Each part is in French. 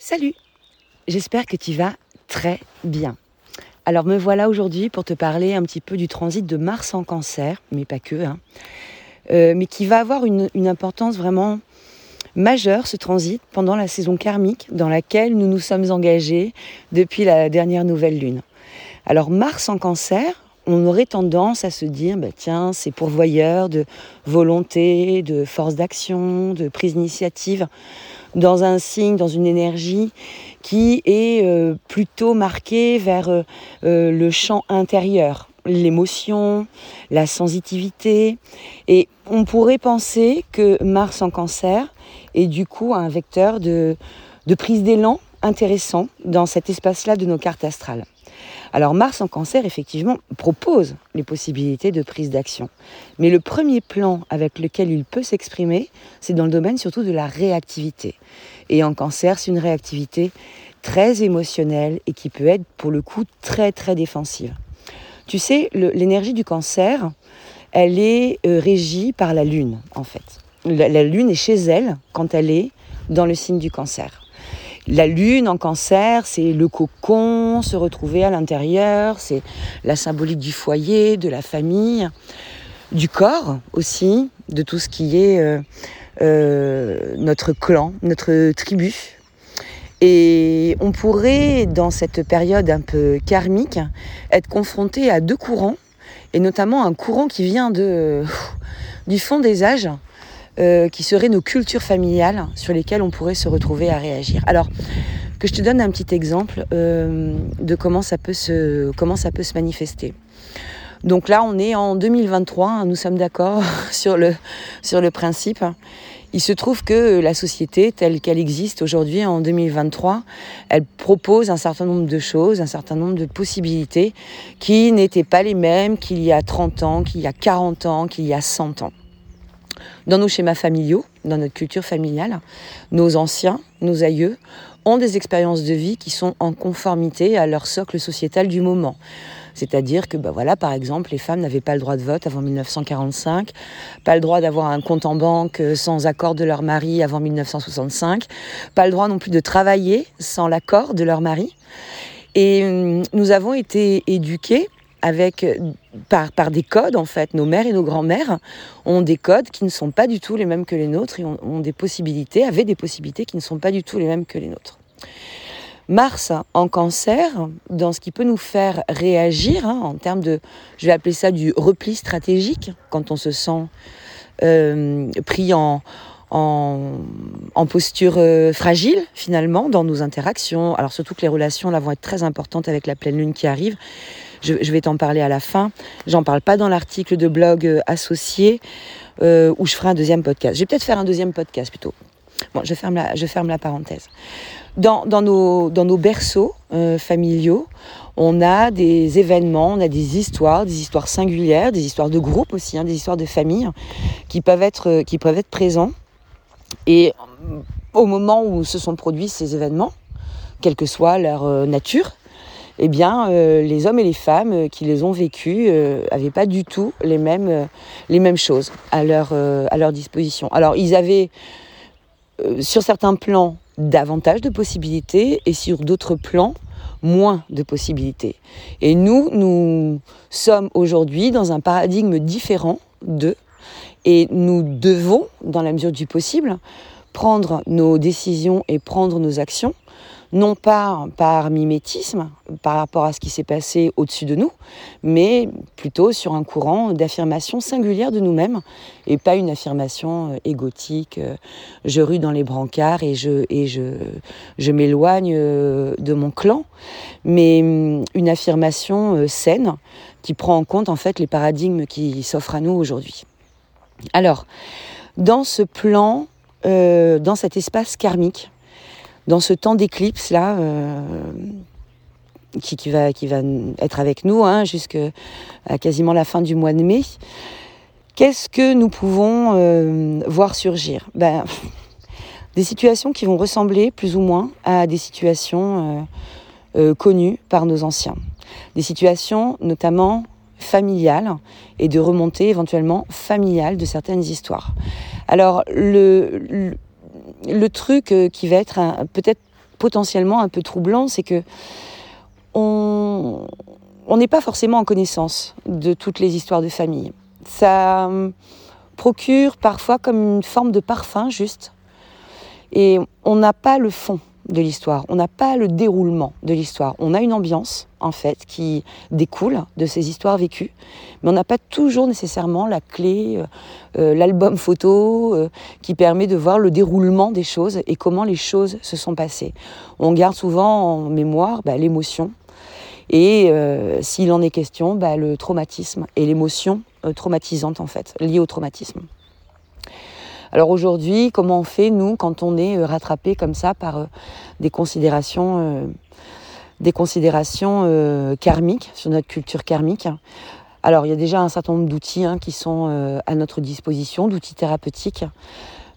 Salut J'espère que tu vas très bien. Alors me voilà aujourd'hui pour te parler un petit peu du transit de Mars en cancer, mais pas que, hein. euh, mais qui va avoir une, importance vraiment majeure, ce transit, pendant la saison karmique dans laquelle nous nous sommes engagés depuis la dernière nouvelle lune. Alors Mars en cancer, on aurait tendance à se dire, bah, tiens, c'est pourvoyeur de volonté, de force d'action, de prise d'initiative, dans un signe, dans une énergie qui est euh, plutôt marquée vers euh, euh, le champ intérieur, l'émotion, la sensitivité. Et on pourrait penser que Mars en cancer est du coup un vecteur de, de prise d'élan intéressant dans cet espace-là de nos cartes astrales. Alors Mars en cancer, effectivement, propose les possibilités de prise d'action. Mais le premier plan avec lequel il peut s'exprimer, c'est dans le domaine surtout de la réactivité. Et en cancer, c'est une réactivité très émotionnelle et qui peut être pour le coup très très défensive. Tu sais, l'énergie du cancer, elle est euh, régie par la Lune en fait. la Lune est chez elle quand elle est dans le signe du cancer. La lune en cancer, c'est le cocon, se retrouver à l'intérieur, c'est la symbolique du foyer, de la famille, du corps aussi, de tout ce qui est euh, euh, notre clan, notre tribu. Et on pourrait, dans cette période un peu karmique, être confronté à deux courants, et notamment un courant qui vient du fond des âges, euh, qui seraient nos cultures familiales sur lesquelles on pourrait se retrouver à réagir. Alors, que je te donne un petit exemple euh, de comment ça, peut se, comment ça peut se manifester. Donc là, on est en 2023, hein, nous sommes d'accord sur le, sur le principe. Il se trouve que la société telle qu'elle existe aujourd'hui en 2023, elle propose un certain nombre de choses, un certain nombre de possibilités qui n'étaient pas les mêmes qu'il y a 30 ans, qu'il y a 40 ans, qu'il y a 100 ans dans nos schémas familiaux, dans notre culture familiale, nos anciens, nos aïeux, ont des expériences de vie qui sont en conformité à leur socle sociétal du moment. C'est-à-dire que, bah voilà, par exemple, les femmes n'avaient pas le droit de vote avant 1945, pas le droit d'avoir un compte en banque sans accord de leur mari avant 1965, pas le droit non plus de travailler sans l'accord de leur mari. Et hum, nous avons été éduqués avec par, par des codes en fait. Nos mères et nos grands-mères ont des codes qui ne sont pas du tout les mêmes que les nôtres et ont, des possibilités, avaient des possibilités qui ne sont pas du tout les mêmes que les nôtres. Mars en cancer, dans ce qui peut nous faire réagir hein, en termes de, je vais appeler ça du repli stratégique, quand on se sent euh, pris en, en, en posture euh, fragile finalement dans nos interactions. Alors surtout que les relations là vont être très importantes avec la pleine lune qui arrive. Je, vais t'en parler à la fin. J'en parle pas dans l'article de blog euh, associé euh, où je ferai un deuxième podcast. Je vais peut-être faire un deuxième podcast plutôt. Bon, je ferme la, je ferme la parenthèse. Dans, dans, nos, dans nos berceaux euh, familiaux, on a des événements, on a des histoires, des histoires singulières, des histoires de groupe aussi, hein, des histoires de famille qui peuvent être, qui peuvent être présents. Et au moment où se sont produits ces événements, quelle que soit leur nature, eh bien, euh, les hommes et les femmes euh, qui les ont vécus n'avaient euh, pas du tout les mêmes, les mêmes choses à leur, à leur disposition. Alors, ils avaient, sur certains plans, davantage de possibilités et sur d'autres plans, moins de possibilités. Et nous, nous sommes aujourd'hui dans un paradigme différent d'eux et nous devons, dans la mesure du possible, prendre nos décisions et prendre nos actions non pas par mimétisme par rapport à ce qui s'est passé au-dessus de nous, mais plutôt sur un courant d'affirmation singulière de nous-mêmes et pas une affirmation euh, égotique, euh, je rue dans les brancards et je, et je, je m'éloigne euh, de mon clan, mais hum, une affirmation saine qui prend en compte en fait les paradigmes qui s'offrent à nous aujourd'hui. Alors, dans ce plan, dans cet espace karmique, dans ce temps d'éclipse là, euh, qui, va, qui va être avec nous hein, jusqu'à quasiment la fin du mois de mai, qu'est-ce que nous pouvons euh, voir surgir? Ben, Des situations qui vont ressembler plus ou moins à des situations euh, connues par nos anciens. Des situations notamment familiales et de remontée éventuellement familiale de certaines histoires. Alors le le truc euh, qui va être peut-être potentiellement un peu troublant, c'est que on n'est pas forcément en connaissance de toutes les histoires de famille. Ça hum, procure parfois comme une forme de parfum juste, et on n'a pas le fond de l'histoire, on n'a pas le déroulement de l'histoire. On a une ambiance, en fait, qui découle de ces histoires vécues, mais on n'a pas toujours nécessairement la clé, euh, euh, l'album photo euh, qui permet de voir le déroulement des choses et comment les choses se sont passées. On garde souvent en mémoire bah, l'émotion et, s'il en est question, bah, le traumatisme et l'émotion traumatisante, en fait, liée au traumatisme. Alors aujourd'hui, comment on fait, nous, quand on est euh, rattrapé comme ça par euh, des considérations, euh, des considérations karmiques, sur notre culture karmique? Alors il y a déjà un certain nombre d'outils hein, qui sont à notre disposition, d'outils thérapeutiques.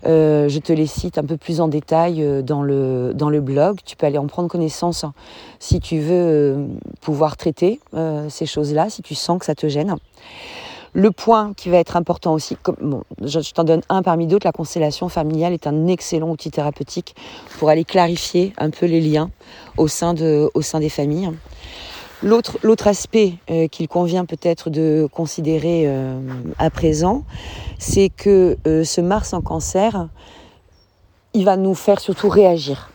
je te les cite un peu plus en détail dans, le, blog. Tu peux aller en prendre connaissance hein, si tu veux pouvoir traiter ces choses-là, si tu sens que ça te gêne. Le point qui va être important aussi, je, t'en donne un parmi d'autres, la constellation familiale est un excellent outil thérapeutique pour aller clarifier un peu les liens au sein, des familles. L'autre, l'autre aspect euh, qu'il convient peut-être de considérer euh, à présent, c'est que euh, ce Mars en cancer, il va nous faire surtout réagir.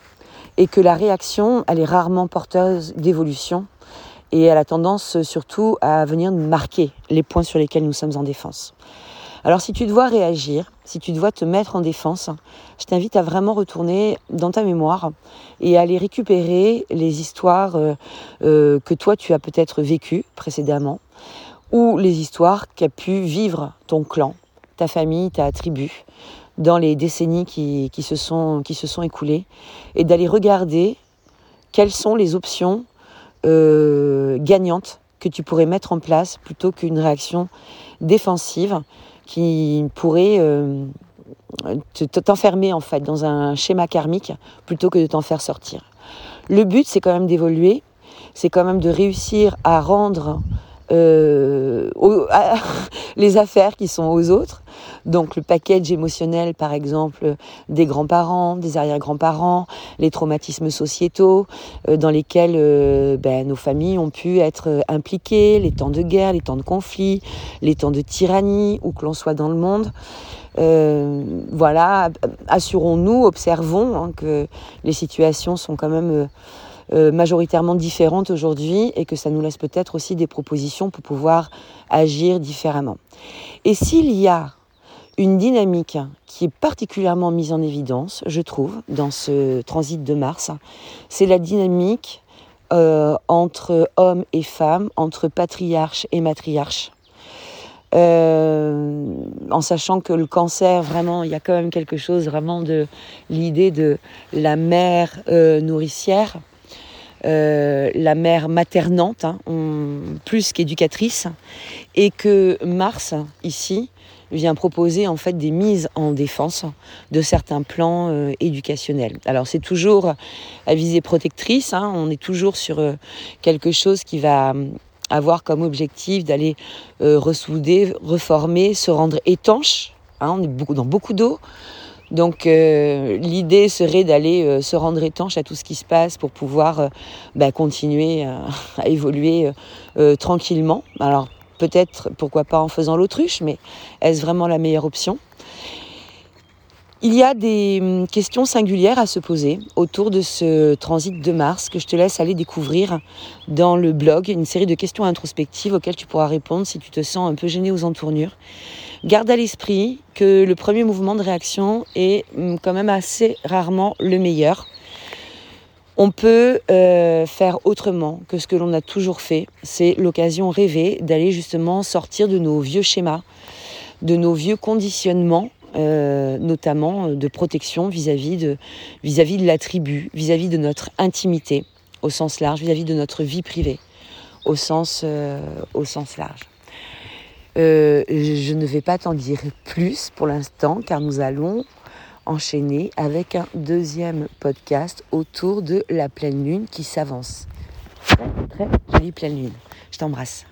Et que la réaction, elle est rarement porteuse d'évolution et elle a tendance surtout à venir marquer les points sur lesquels nous sommes en défense. Alors si tu dois réagir, si tu dois te mettre en défense, je t'invite à vraiment retourner dans ta mémoire et à aller récupérer les histoires euh, euh, que toi tu as peut-être vécues précédemment ou les histoires qu'a pu vivre ton clan, ta famille, ta tribu dans les décennies se, sont, qui se sont écoulées et d'aller regarder quelles sont les options euh, gagnante que tu pourrais mettre en place plutôt qu'une réaction défensive qui pourrait euh, t'enfermer en fait dans un schéma karmique plutôt que de t'en faire sortir. Le but c'est quand même d'évoluer, c'est quand même de réussir à rendre euh, les affaires qui sont aux autres. Donc le package émotionnel, par exemple, des grands-parents, des arrière-grands-parents, les traumatismes sociétaux euh, dans lesquels euh, ben, nos familles ont pu être impliquées, les temps de guerre, les temps de conflit, les temps de tyrannie, où que l'on soit dans le monde. voilà, assurons-nous, observons hein, que les situations sont quand même euh, majoritairement différentes aujourd'hui et que ça nous laisse peut-être aussi des propositions pour pouvoir agir différemment. Et s'il y a une dynamique qui est particulièrement mise en évidence, je trouve, dans ce transit de Mars, c'est la dynamique euh, entre hommes et femmes, entre patriarches et matriarches. Euh, en sachant que le cancer, vraiment, il y a quand même quelque chose vraiment de l'idée de la mère nourricière euh, la mère maternante, hein, plus qu'éducatrice, et que Mars, ici, vient proposer en fait des mises en défense de certains plans euh, éducationnels. Alors c'est toujours à visée protectrice, hein, on est toujours sur euh, quelque chose qui va avoir comme objectif d'aller ressouder, reformer, se rendre étanche. Hein, on est dans beaucoup d'eau, donc euh, l'idée serait d'aller euh, se rendre étanche à tout ce qui se passe pour pouvoir euh, bah, continuer à, évoluer tranquillement. Alors peut-être, pourquoi pas en faisant l'autruche, mais est-ce vraiment la meilleure option? Il y a des hum, questions singulières à se poser autour de ce transit de Mars que je te laisse aller découvrir dans le blog, une série de questions introspectives auxquelles tu pourras répondre si tu te sens un peu gêné aux entournures. Garde à l'esprit que le premier mouvement de réaction est hum, quand même assez rarement le meilleur. On peut euh, faire autrement que ce que l'on a toujours fait. C'est l'occasion rêvée d'aller justement sortir de nos vieux schémas, de nos vieux conditionnements euh, notamment euh, de protection vis-à-vis de, la tribu, vis-à-vis de notre intimité au sens large, vis-à-vis de notre vie privée au sens, euh, au sens large. je ne vais pas t'en dire plus pour l'instant car nous allons enchaîner avec un deuxième podcast autour de la pleine lune qui s'avance. Très, très jolie pleine lune. Je t'embrasse.